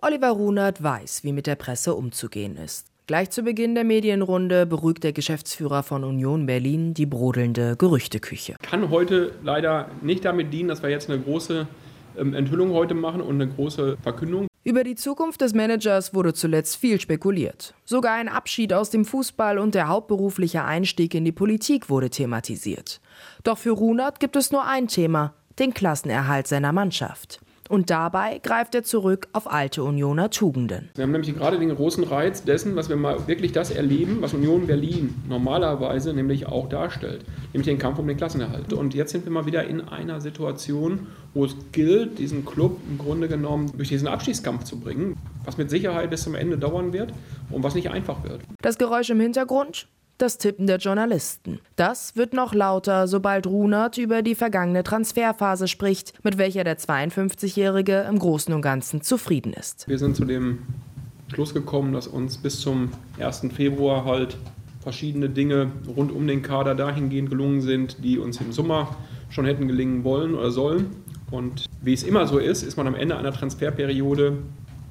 Oliver Runert weiß, wie mit der Presse umzugehen ist. Gleich zu Beginn der Medienrunde beruhigt der Geschäftsführer von Union Berlin die brodelnde Gerüchteküche. Kann heute leider nicht damit dienen, dass wir jetzt eine große ähm, Enthüllung heute machen und eine große Verkündung. Über die Zukunft des Managers wurde zuletzt viel spekuliert. Sogar ein Abschied aus dem Fußball und der hauptberufliche Einstieg in die Politik wurde thematisiert. Doch für Runert gibt es nur ein Thema, den Klassenerhalt seiner Mannschaft. Und dabei greift er zurück auf alte Unioner Tugenden. Wir haben nämlich gerade den großen Reiz dessen, was wir mal wirklich das erleben, was Union Berlin normalerweise nämlich auch darstellt, nämlich den Kampf um den Klassenerhalt. Und jetzt sind wir mal wieder in einer Situation, wo es gilt, diesen Club im Grunde genommen durch diesen Abstiegskampf zu bringen, was mit Sicherheit bis zum Ende dauern wird und was nicht einfach wird. Das Geräusch im Hintergrund das Tippen der Journalisten. Das wird noch lauter, sobald Runert über die vergangene Transferphase spricht, mit welcher der 52-Jährige im Großen und Ganzen zufrieden ist. Wir sind zu dem Schluss gekommen, dass uns bis zum 1. Februar halt verschiedene Dinge rund um den Kader dahingehend gelungen sind, die uns im Sommer schon hätten gelingen wollen oder sollen. Und wie es immer so ist, ist man am Ende einer Transferperiode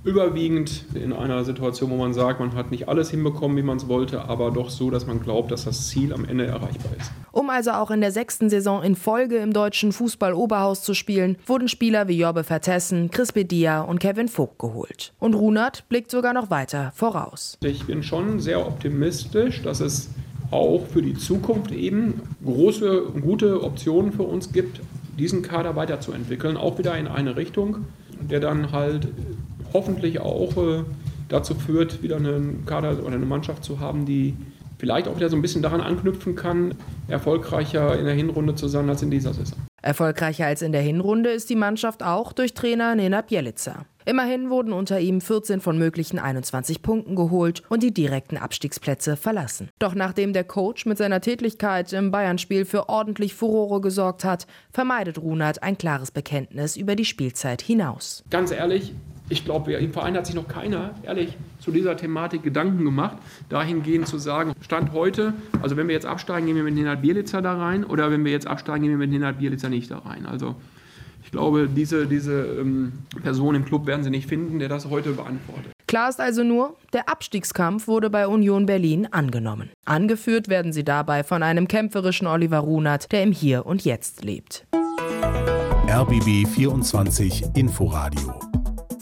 überwiegend in einer Situation, wo man sagt, man hat nicht alles hinbekommen, wie man es wollte, aber doch so, dass man glaubt, dass das Ziel am Ende erreichbar ist. Um also auch in der sechsten Saison in Folge im deutschen Fußball-Oberhaus zu spielen, wurden Spieler wie Jobbe Vertessen, Chris Bedia und Kevin Vogt geholt. Und Runert blickt sogar noch weiter voraus. Ich bin schon sehr optimistisch, dass es auch für die Zukunft eben große, gute Optionen für uns gibt, diesen Kader weiterzuentwickeln, auch wieder in eine Richtung, der dann halt hoffentlich auch äh, dazu führt, wieder einen Kader oder eine Mannschaft zu haben, die vielleicht auch wieder so ein bisschen daran anknüpfen kann, erfolgreicher in der Hinrunde zu sein als in dieser Saison. Erfolgreicher als in der Hinrunde ist die Mannschaft auch durch Trainer Nena Bielica. Immerhin wurden unter ihm 14 von möglichen 21 Punkten geholt und die direkten Abstiegsplätze verlassen. Doch nachdem der Coach mit seiner Tätigkeit im Bayern-Spiel für ordentlich Furore gesorgt hat, vermeidet Runert ein klares Bekenntnis über die Spielzeit hinaus. Ganz ehrlich, ich glaube, im Verein hat sich noch keiner, ehrlich, zu dieser Thematik Gedanken gemacht, dahingehend zu sagen, Stand heute, also wenn wir jetzt absteigen, gehen wir mit Nenad Bielica da rein oder wenn wir jetzt absteigen, gehen wir mit Nenad Bielica nicht da rein. Also ich glaube, diese, diese ähm, Person im Club werden sie nicht finden, der das heute beantwortet. Klar ist also nur, der Abstiegskampf wurde bei Union Berlin angenommen. Angeführt werden sie dabei von einem kämpferischen Oliver Runert, der im Hier und Jetzt lebt. RBB 24 Inforadio